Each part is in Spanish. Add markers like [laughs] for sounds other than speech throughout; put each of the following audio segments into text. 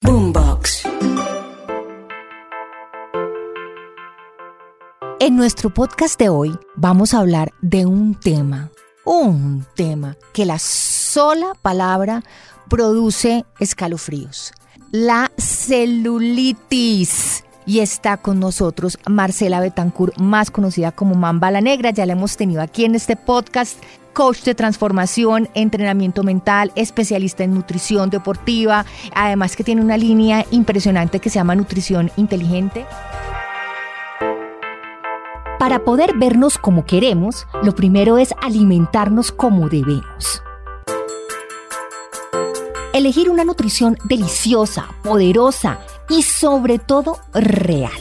Boombox. En nuestro podcast de hoy vamos a hablar de un tema, un tema que la sola palabra produce escalofríos. La celulitis. Y está con nosotros Marcela Betancourt, más conocida como Mamba la Negra. Ya la hemos tenido aquí en este podcast. Coach de transformación, entrenamiento mental, especialista en nutrición deportiva. Además que tiene una línea impresionante que se llama Nutrición Inteligente. Para poder vernos como queremos, lo primero es alimentarnos como debemos. Elegir una nutrición deliciosa, poderosa y sobre todo real.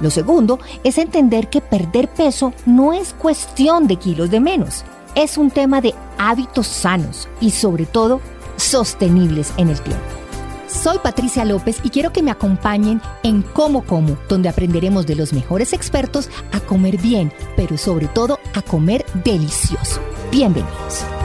Lo segundo es entender que perder peso no es cuestión de kilos de menos, es un tema de hábitos sanos y sobre todo sostenibles en el tiempo. Soy Patricia López y quiero que me acompañen en Como Como, donde aprenderemos de los mejores expertos a comer bien, pero sobre todo a comer delicioso. Bienvenidos.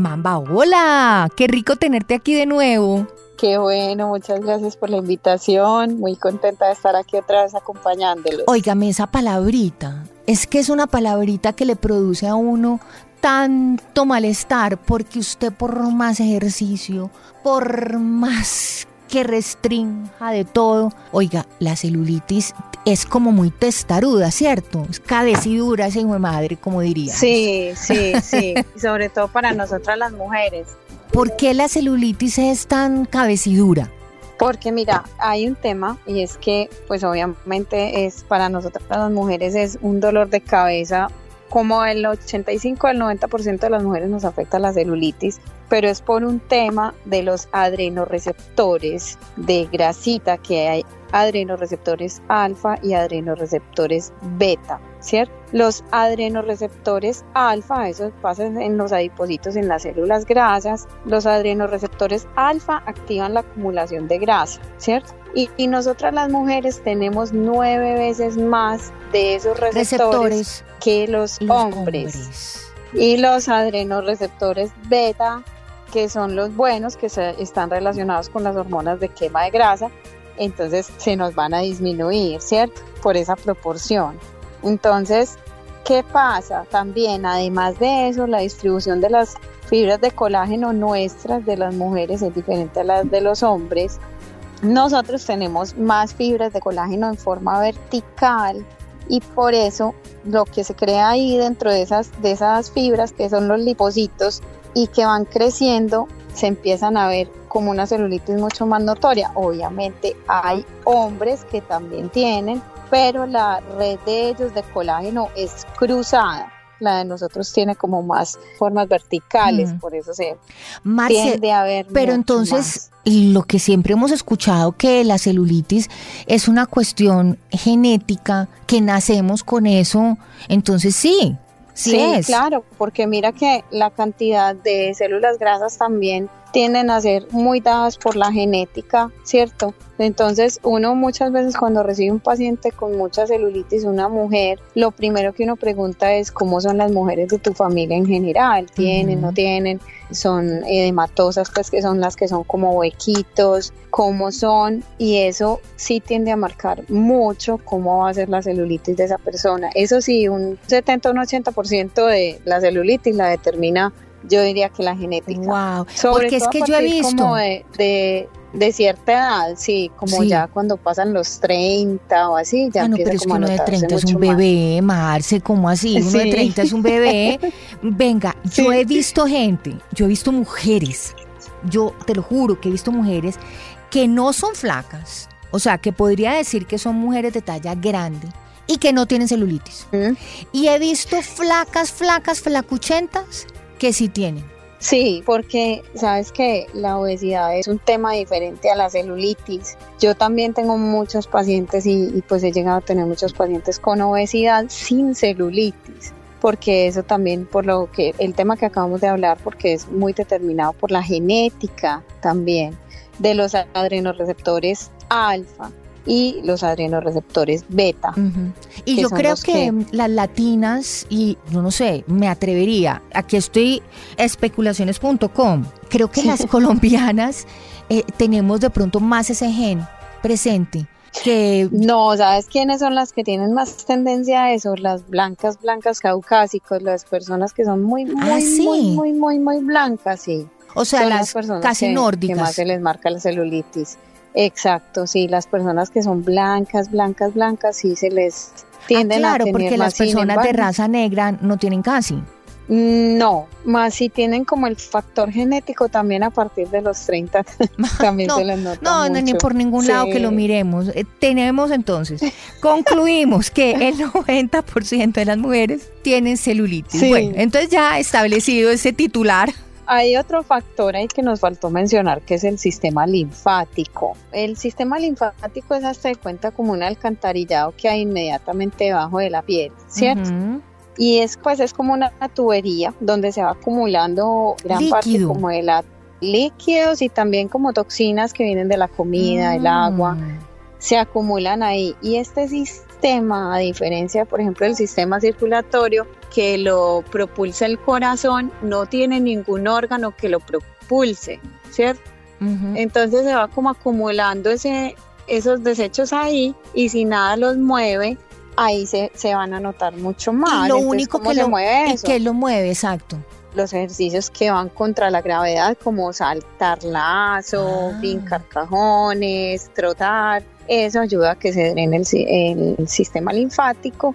Mamba, hola, qué rico tenerte aquí de nuevo. Qué bueno, muchas gracias por la invitación. Muy contenta de estar aquí otra vez acompañándolos. Óigame, esa palabrita, es que es una palabrita que le produce a uno tanto malestar porque usted por más ejercicio, por más que restrinja de todo, oiga, la celulitis es como muy testaruda, ¿cierto? Es cabecidura esa hijo de madre, como diría. Sí, sí, sí, sobre todo para nosotras las mujeres. ¿Por qué la celulitis es tan cabecidura? Porque mira, hay un tema y es que pues obviamente es para nosotras las mujeres es un dolor de cabeza como el 85 al 90% de las mujeres nos afecta la celulitis, pero es por un tema de los adrenoreceptores de grasita que hay adrenoreceptores alfa y adrenoreceptores beta, ¿cierto? Los adrenoreceptores alfa, eso pasa en los adipocitos en las células grasas, los adrenoreceptores alfa activan la acumulación de grasa, ¿cierto? Y, y nosotras las mujeres tenemos nueve veces más de esos receptores, receptores que los, los hombres. hombres. Y los adrenoreceptores beta, que son los buenos, que se, están relacionados con las hormonas de quema de grasa, entonces se nos van a disminuir, ¿cierto? Por esa proporción. Entonces, ¿qué pasa? También, además de eso, la distribución de las fibras de colágeno nuestras de las mujeres es diferente a las de los hombres. Nosotros tenemos más fibras de colágeno en forma vertical y por eso lo que se crea ahí dentro de esas, de esas fibras, que son los lipocitos y que van creciendo, se empiezan a ver como una celulitis mucho más notoria. Obviamente hay hombres que también tienen, pero la red de ellos de colágeno es cruzada. La de nosotros tiene como más formas verticales, por eso se tiende a ver. Pero entonces, lo que siempre hemos escuchado que la celulitis es una cuestión genética, que nacemos con eso, entonces sí, Sí, claro, porque mira que la cantidad de células grasas también tienden a ser muy dadas por la genética, ¿cierto? Entonces, uno muchas veces cuando recibe un paciente con mucha celulitis, una mujer, lo primero que uno pregunta es cómo son las mujeres de tu familia en general, tienen, no tienen, son edematosas, pues que son las que son como huequitos, cómo son, y eso sí tiende a marcar mucho cómo va a ser la celulitis de esa persona. Eso sí, un 70 o un 80% de la celulitis la determina yo diría que la genética. Wow. Porque es que yo he visto como de, de, cierta edad, sí, como ya cuando pasan los 30 o así, ya ah, no, pero es que uno de 30 es un bebé, Marce, ¿cómo así? Uno de 30 es un bebé. [laughs] Venga, yo he visto gente, yo he visto mujeres, yo te lo juro que he visto mujeres que no son flacas, o sea, que podría decir que son mujeres de talla grande y que no tienen celulitis. ¿Mm? Y he visto flacas, flacas, flacuchentas que sí tienen. Sí, porque sabes que la obesidad es un tema diferente a la celulitis. Yo también tengo muchos pacientes y, pues he llegado a tener muchos pacientes con obesidad sin celulitis, porque eso también por lo que el tema que acabamos de hablar, porque es muy determinado por la genética también de los adrenoreceptores alfa y los adrenoreceptores beta. Y yo creo que, que- las latinas, y yo no sé, me atrevería, aquí estoy especulaciones.com, creo que las [laughs] colombianas eh, tenemos de pronto más ese gen presente que... No, ¿sabes quiénes son las que tienen más tendencia a eso? Las blancas, blancas caucásicos, las personas que son muy, muy, Ah, sí. muy, muy, muy, muy blancas, sí. O sea, son las personas casi que, nórdicas. que más se les marca la celulitis. Exacto, sí, las personas que son blancas, blancas, blancas, sí se les Ah, tienden claro, a tener porque más. las personas de raza negra no tienen casi. No, más si tienen como el factor genético también a partir de los 30 [laughs] también [laughs] No, se les nota No, no, ni por ningún lado que lo miremos. Eh, tenemos entonces, concluimos que el [laughs] 90% de las mujeres tienen celulitis. Sí. Bueno, entonces ya establecido ese titular. Hay otro factor ahí que nos faltó mencionar, que es el sistema linfático. El sistema linfático es hasta de cuenta como un alcantarillado que hay inmediatamente debajo de la piel, ¿cierto? Y es pues es como una tubería donde se va acumulando gran parte como de la líquidos y también como toxinas que vienen de la comida, el agua, Mm. se acumulan ahí. Y este sistema, a diferencia, por ejemplo, del sistema circulatorio que lo propulsa el corazón, no tiene ningún órgano que lo propulse, ¿cierto? Entonces se va como acumulando ese, esos desechos ahí y si nada los mueve, ahí se, se van a notar mucho más. y lo Entonces, único ¿cómo que lo, mueve eso? que lo mueve, exacto. los ejercicios que van contra la gravedad, como saltar lazo, Ah. brincar cajones, trotar, eso ayuda a que se drene el, el sistema linfático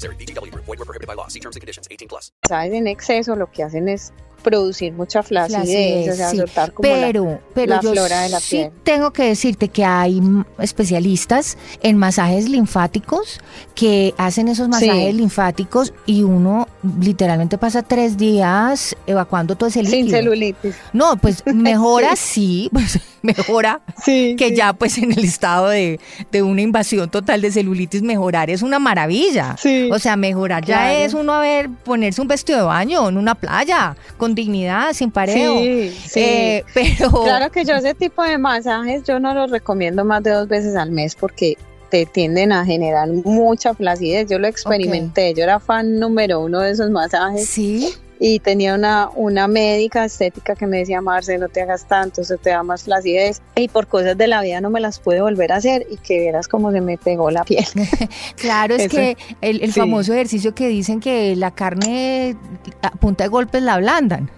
VGW Group. Void were prohibited by law. See terms and conditions. 18 plus. en exceso lo que hacen es producir mucha flacidez, Flacidez, o sea, sí. soltar como la- pero, pero la yo flora de la sí piel. tengo que decirte que hay especialistas en masajes linfáticos que hacen esos masajes Sí. linfáticos y uno literalmente pasa tres días evacuando todo ese líquido. sin celulitis. No, pues [laughs] mejora sí, pues [laughs] mejora Sí, que ya pues en el estado de, de una invasión total de celulitis mejorar es una maravilla. Sí. O sea, mejorar ya es uno a ver, ponerse un vestido de baño en una playa, con dignidad, sin pareo. Sí, sí. Eh, [laughs] pero Claro que yo ese tipo de masajes yo no los recomiendo más de dos veces al mes porque te tienden a generar mucha flacidez. Yo lo experimenté, yo era fan número uno de esos masajes sí, y tenía una, una médica estética que me decía, Marce, no te hagas tanto, eso te da más flacidez. Y por cosas de la vida no me las pude volver a hacer y que vieras cómo se me pegó la piel. [laughs] claro, es Eso. que el, el Sí. famoso ejercicio que dicen que la carne a punta de golpes la ablandan.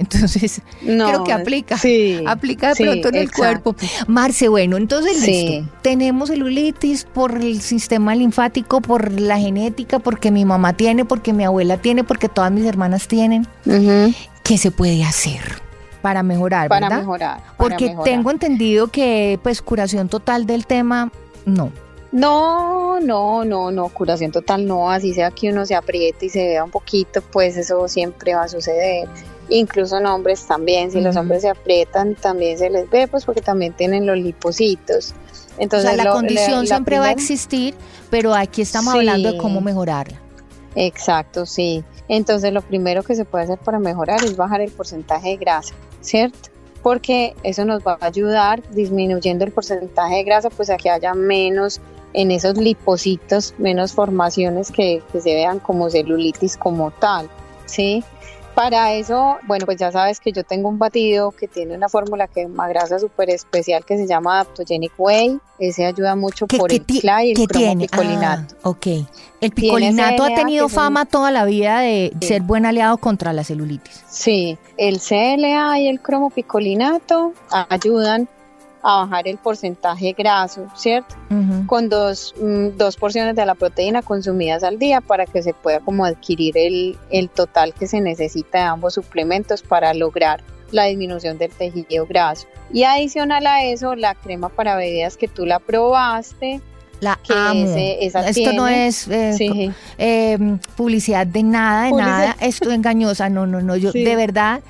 Entonces, No, creo que aplica. Sí, Aplica de sí, pronto en el exacto. cuerpo. Marce, bueno, entonces Sí. listo. Tenemos celulitis por el sistema linfático, por la genética, porque mi mamá tiene, porque mi abuela tiene, porque todas mis hermanas tienen. ¿Qué se puede hacer para mejorar, Para verdad? mejorar. para porque mejorar. tengo entendido que pues curación total del tema, no. No, no, no, no, curación total no, así sea que uno se apriete y se vea un poquito, pues eso siempre va a suceder. Incluso en hombres también, si los hombres se aprietan también se les ve, pues porque también tienen los lipocitos. Entonces, o sea, la lo- condición la siempre va a existir, pero aquí estamos Sí. hablando de cómo mejorarla. Exacto, sí. Entonces lo primero que se puede hacer para mejorar es bajar el porcentaje de grasa, ¿cierto? Porque eso nos va a ayudar disminuyendo el porcentaje de grasa, pues a que haya menos en esos lipocitos, menos formaciones que, que se vean como celulitis como tal, ¿sí? Para eso, bueno, pues ya sabes que yo tengo un batido que tiene una fórmula que grasa súper especial que se llama Adaptogenic Whey. Ese ayuda mucho ¿Qué, por qué el CLA y el cromopicolinato. Ah, ok. El picolinato ha tenido fama toda la vida de Sí. ser buen aliado contra la celulitis. Sí, el CLA y el cromopicolinato ayudan a bajar el porcentaje graso, ¿cierto? Con dos, mm, dos porciones de la proteína consumidas al día para que se pueda como adquirir el, el total que se necesita de ambos suplementos para lograr la disminución del tejido graso. Y adicional a eso, la crema para bebidas que tú la probaste, La que amo. ese- esa Esto no es eh, sí, eh, publicidad de nada, de Publicidad. nada. Esto engañosa. No, no, no. Yo Sí. de verdad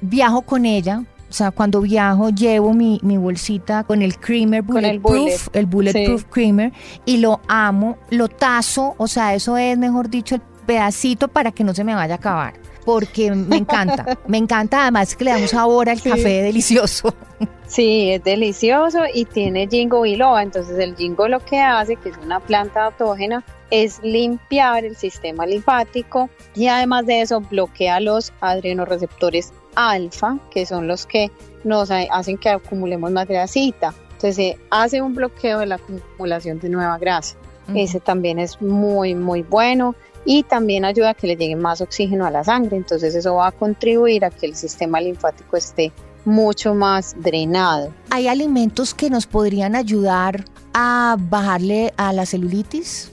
viajo con ella. O sea, cuando viajo llevo mi, mi bolsita con el creamer el bulletproof, el, bulletproof Sí. creamer y lo amo, lo tazo, o sea, eso es, mejor dicho, el pedacito para que no se me vaya a acabar. Porque me encanta, [laughs] me encanta además que le da un sabor al Sí. café delicioso. [laughs] Sí, es delicioso y tiene ginkgo biloba. Entonces el ginkgo lo que hace, que es una planta autógena, es limpiar el sistema linfático y además de eso bloquea los adrenoreceptores alfa, que son los que nos ha- hacen que acumulemos más grasita. Entonces se hace un bloqueo de la acumulación de nueva grasa. Ese también es muy, muy bueno y también ayuda a que le llegue más oxígeno a la sangre. Entonces eso va a contribuir a que el sistema linfático esté mucho más drenado. ¿Hay alimentos que nos podrían ayudar a bajarle a la celulitis?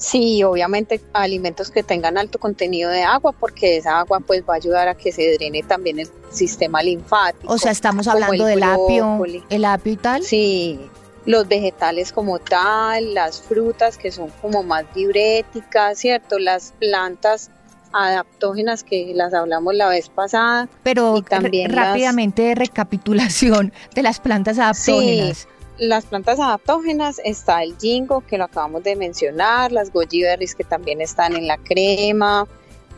Sí, obviamente alimentos que tengan alto contenido de agua porque esa agua pues va a ayudar a que se drene también el sistema linfático. O sea, estamos hablando el del apio, el apio y tal. Sí, los vegetales como tal, las frutas que son como más diuréticas, ¿cierto? Las plantas adaptógenas que las hablamos la vez pasada. Pero y también re- las- rápidamente recapitulación de las plantas adaptógenas. Las plantas adaptógenas está el ginkgo que lo acabamos de mencionar, las goji berries que también están en la crema,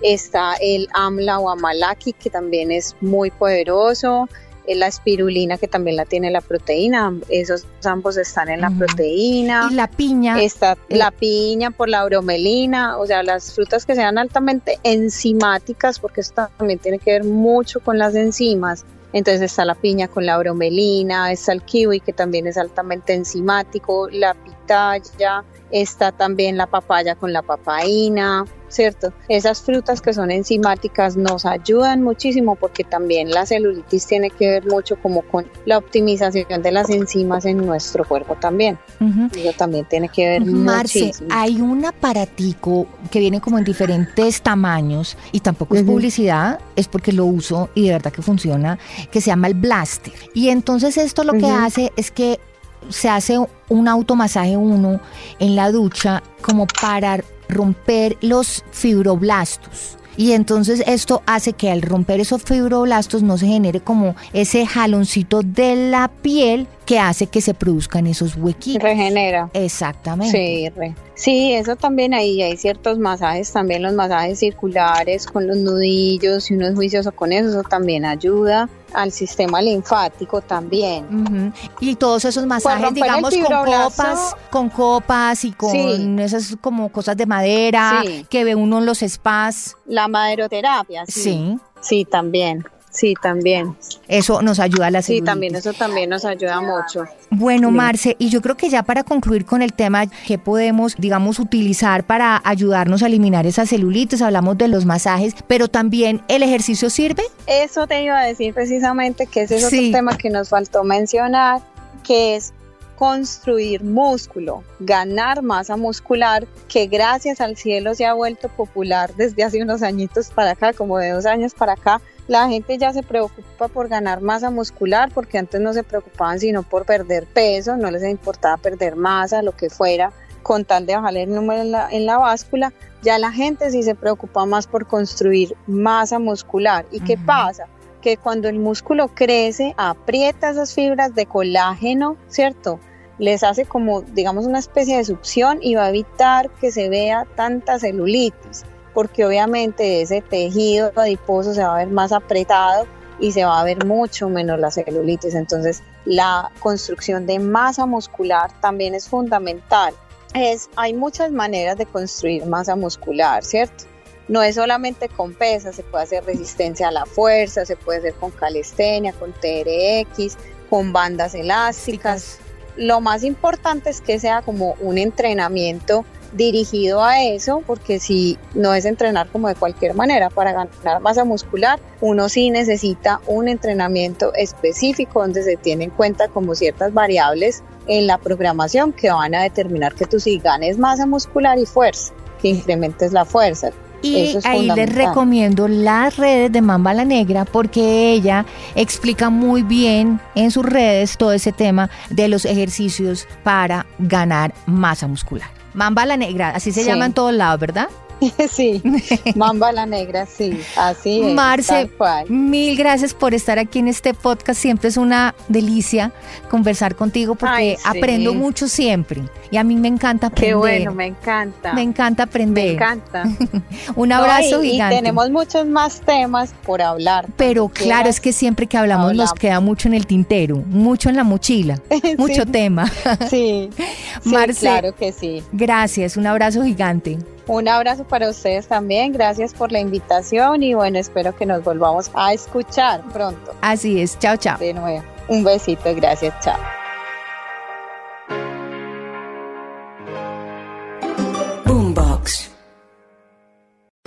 está el amla o amalaki que también es muy poderoso, eh, la espirulina que también la tiene la proteína, esos ambos están en la proteína. Y la piña, Está eh, la piña por la bromelina, o sea, las frutas que sean altamente enzimáticas, porque esto también tiene que ver mucho con las enzimas. Entonces está la piña con la bromelina, está el kiwi que también es altamente enzimático, la pitaya, está también la papaya con la papaína, ¿cierto? Esas frutas que son enzimáticas nos ayudan muchísimo porque también la celulitis tiene que ver mucho como con la optimización de las enzimas en nuestro cuerpo también. Eso también tiene que ver Marce, muchísimo. hay un aparatico que viene como en diferentes tamaños y tampoco es publicidad, es porque lo uso y de verdad que funciona, que se llama el Blaster. Y entonces esto lo que hace es que se hace un automasaje uno en la ducha como para romper los fibroblastos. Y entonces esto hace que al romper esos fibroblastos no se genere como ese jaloncito de la piel que hace que se produzcan esos huequitos. Regenera. Exactamente. Sí, re- sí, eso también ahí hay ciertos masajes, también los masajes circulares con los nudillos, si uno es juicioso con eso, eso también ayuda al sistema linfático también. Y todos esos masajes, romper el digamos, con copas, con copas y con Sí. esas como cosas de madera Sí. que ve uno en los spas. La maderoterapia, sí. Sí. Sí, también. Sí, también. Eso nos ayuda a la Sí, celulitis. también eso también nos ayuda mucho. Bueno, Sí. Marce, y yo creo que ya para concluir con el tema, ¿qué podemos, digamos, utilizar para ayudarnos a eliminar esa celulitis? Hablamos de los masajes, pero también el ejercicio sirve. Eso te iba a decir precisamente que ese es Sí. otro tema que nos faltó mencionar, que es construir músculo, ganar masa muscular, que gracias al cielo se ha vuelto popular desde hace unos añitos para acá, como de dos años para acá. La gente ya se preocupa por ganar masa muscular porque antes no se preocupaban sino por perder peso, no les importaba perder masa, lo que fuera, con tal de bajar el número en la, en la báscula. Ya la gente sí se preocupa más por construir masa muscular. ¿Y qué pasa? Que cuando el músculo crece, aprieta esas fibras de colágeno, ¿cierto? Les hace como, digamos, una especie de succión y va a evitar que se vea tanta celulitis, porque obviamente ese tejido adiposo se va a ver más apretado y se va a ver mucho menos la celulitis. Entonces, la construcción de masa muscular también es fundamental. Es, hay muchas maneras de construir masa muscular, ¿cierto? no es solamente con pesas, se puede hacer resistencia a la fuerza, se puede hacer con calistenia, con TRX, con bandas elásticas. Lo más importante es que sea como un entrenamiento dirigido a eso, porque si no es entrenar como de cualquier manera para ganar masa muscular, uno sí necesita un entrenamiento específico donde se tienen en cuenta como ciertas variables en la programación que van a determinar que tú sí ganes masa muscular y fuerza, que incrementes la fuerza. Y ahí les recomiendo las redes de Mamba la Negra porque ella explica muy bien en sus redes todo ese tema de los ejercicios para ganar masa muscular. Mamba la Negra, así se llama en todos lados, ¿verdad? [laughs] Sí, Mamba la Negra, sí, así es. Marce, mil gracias por estar aquí en este podcast. Siempre es una delicia conversar contigo porque aprendo mucho siempre. Y a mí me encanta aprender. Qué bueno, me encanta. Me encanta aprender. Me encanta. [laughs] Un abrazo y, gigante. Y tenemos muchos más temas por hablar. Pero claro, es que siempre que hablamos, nos queda mucho en el tintero, mucho en la mochila, [laughs] mucho tema. sí, Marce, claro que sí. Gracias, un abrazo gigante. Un abrazo para ustedes también, gracias por la invitación y bueno, espero que nos volvamos a escuchar pronto. Así es, chao, chao. De nuevo, un besito, gracias, chao.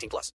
18 plus.